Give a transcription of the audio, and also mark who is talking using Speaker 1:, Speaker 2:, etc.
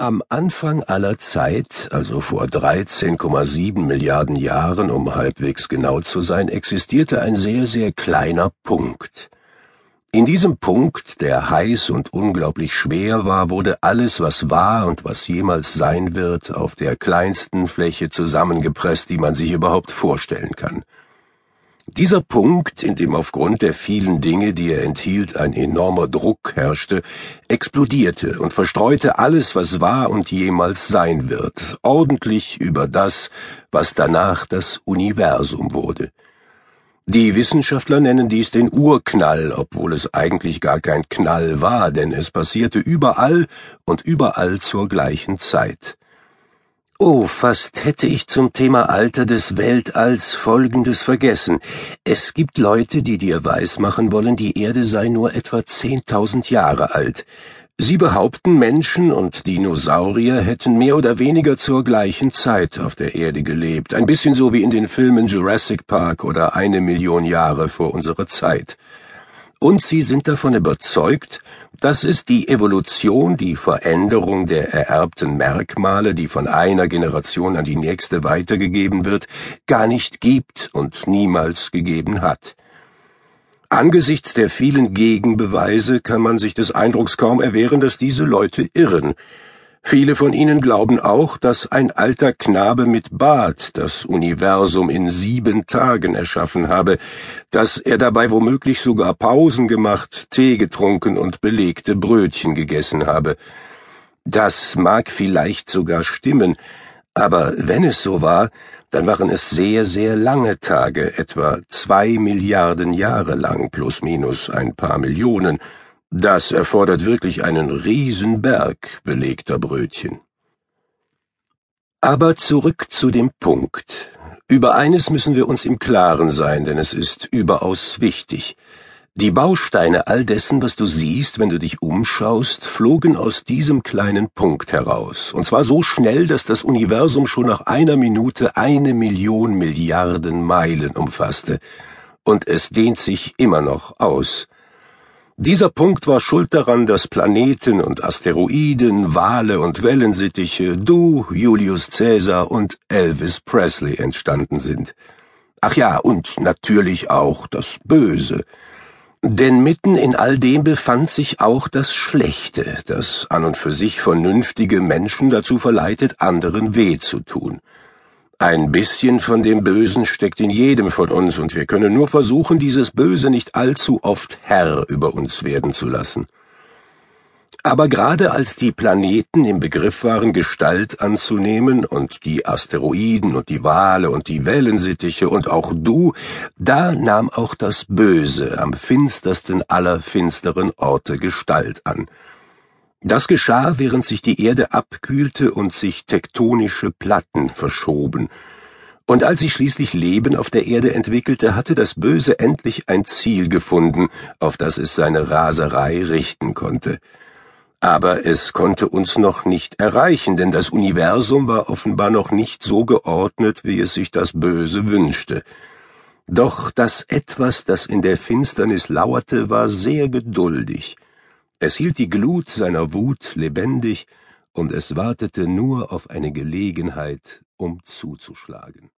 Speaker 1: Am Anfang aller Zeit, also vor 13,7 Milliarden Jahren, um halbwegs genau zu sein, existierte ein sehr, sehr kleiner Punkt. In diesem Punkt, der heiß und unglaublich schwer war, wurde alles, was war und was jemals sein wird, auf der kleinsten Fläche zusammengepresst, die man sich überhaupt vorstellen kann. Dieser Punkt, in dem aufgrund der vielen Dinge, die er enthielt, ein enormer Druck herrschte, explodierte und verstreute alles, was war und jemals sein wird, ordentlich über das, was danach das Universum wurde. Die Wissenschaftler nennen dies den Urknall, obwohl es eigentlich gar kein Knall war, denn es passierte überall und überall zur gleichen Zeit. Oh, fast hätte ich zum Thema Alter des Weltalls Folgendes vergessen. Es gibt Leute, die dir weismachen wollen, die Erde sei nur etwa zehntausend Jahre alt. Sie behaupten, Menschen und Dinosaurier hätten mehr oder weniger zur gleichen Zeit auf der Erde gelebt, ein bisschen so wie in den Filmen Jurassic Park oder eine Million Jahre vor unserer Zeit und sie sind davon überzeugt, dass es die Evolution, die Veränderung der ererbten Merkmale, die von einer Generation an die nächste weitergegeben wird, gar nicht gibt und niemals gegeben hat. Angesichts der vielen Gegenbeweise kann man sich des Eindrucks kaum erwehren, dass diese Leute irren, Viele von ihnen glauben auch, dass ein alter Knabe mit Bart das Universum in sieben Tagen erschaffen habe, dass er dabei womöglich sogar Pausen gemacht, Tee getrunken und belegte Brötchen gegessen habe. Das mag vielleicht sogar stimmen, aber wenn es so war, dann waren es sehr, sehr lange Tage, etwa zwei Milliarden Jahre lang plus minus ein paar Millionen, das erfordert wirklich einen Riesenberg belegter Brötchen. Aber zurück zu dem Punkt. Über eines müssen wir uns im Klaren sein, denn es ist überaus wichtig. Die Bausteine all dessen, was du siehst, wenn du dich umschaust, flogen aus diesem kleinen Punkt heraus, und zwar so schnell, dass das Universum schon nach einer Minute eine Million Milliarden Meilen umfasste, und es dehnt sich immer noch aus. Dieser Punkt war schuld daran, dass Planeten und Asteroiden, Wale und Wellensittiche, du, Julius Caesar und Elvis Presley entstanden sind. Ach ja, und natürlich auch das Böse. Denn mitten in all dem befand sich auch das Schlechte, das an und für sich vernünftige Menschen dazu verleitet, anderen weh zu tun. Ein bisschen von dem Bösen steckt in jedem von uns, und wir können nur versuchen, dieses Böse nicht allzu oft Herr über uns werden zu lassen. Aber gerade als die Planeten im Begriff waren, Gestalt anzunehmen, und die Asteroiden und die Wale und die Wellensittiche und auch du, da nahm auch das Böse am finstersten aller finsteren Orte Gestalt an. Das geschah, während sich die Erde abkühlte und sich tektonische Platten verschoben. Und als sich schließlich Leben auf der Erde entwickelte, hatte das Böse endlich ein Ziel gefunden, auf das es seine Raserei richten konnte. Aber es konnte uns noch nicht erreichen, denn das Universum war offenbar noch nicht so geordnet, wie es sich das Böse wünschte. Doch das Etwas, das in der Finsternis lauerte, war sehr geduldig. Es hielt die Glut seiner Wut lebendig, und es wartete nur auf eine Gelegenheit, um zuzuschlagen.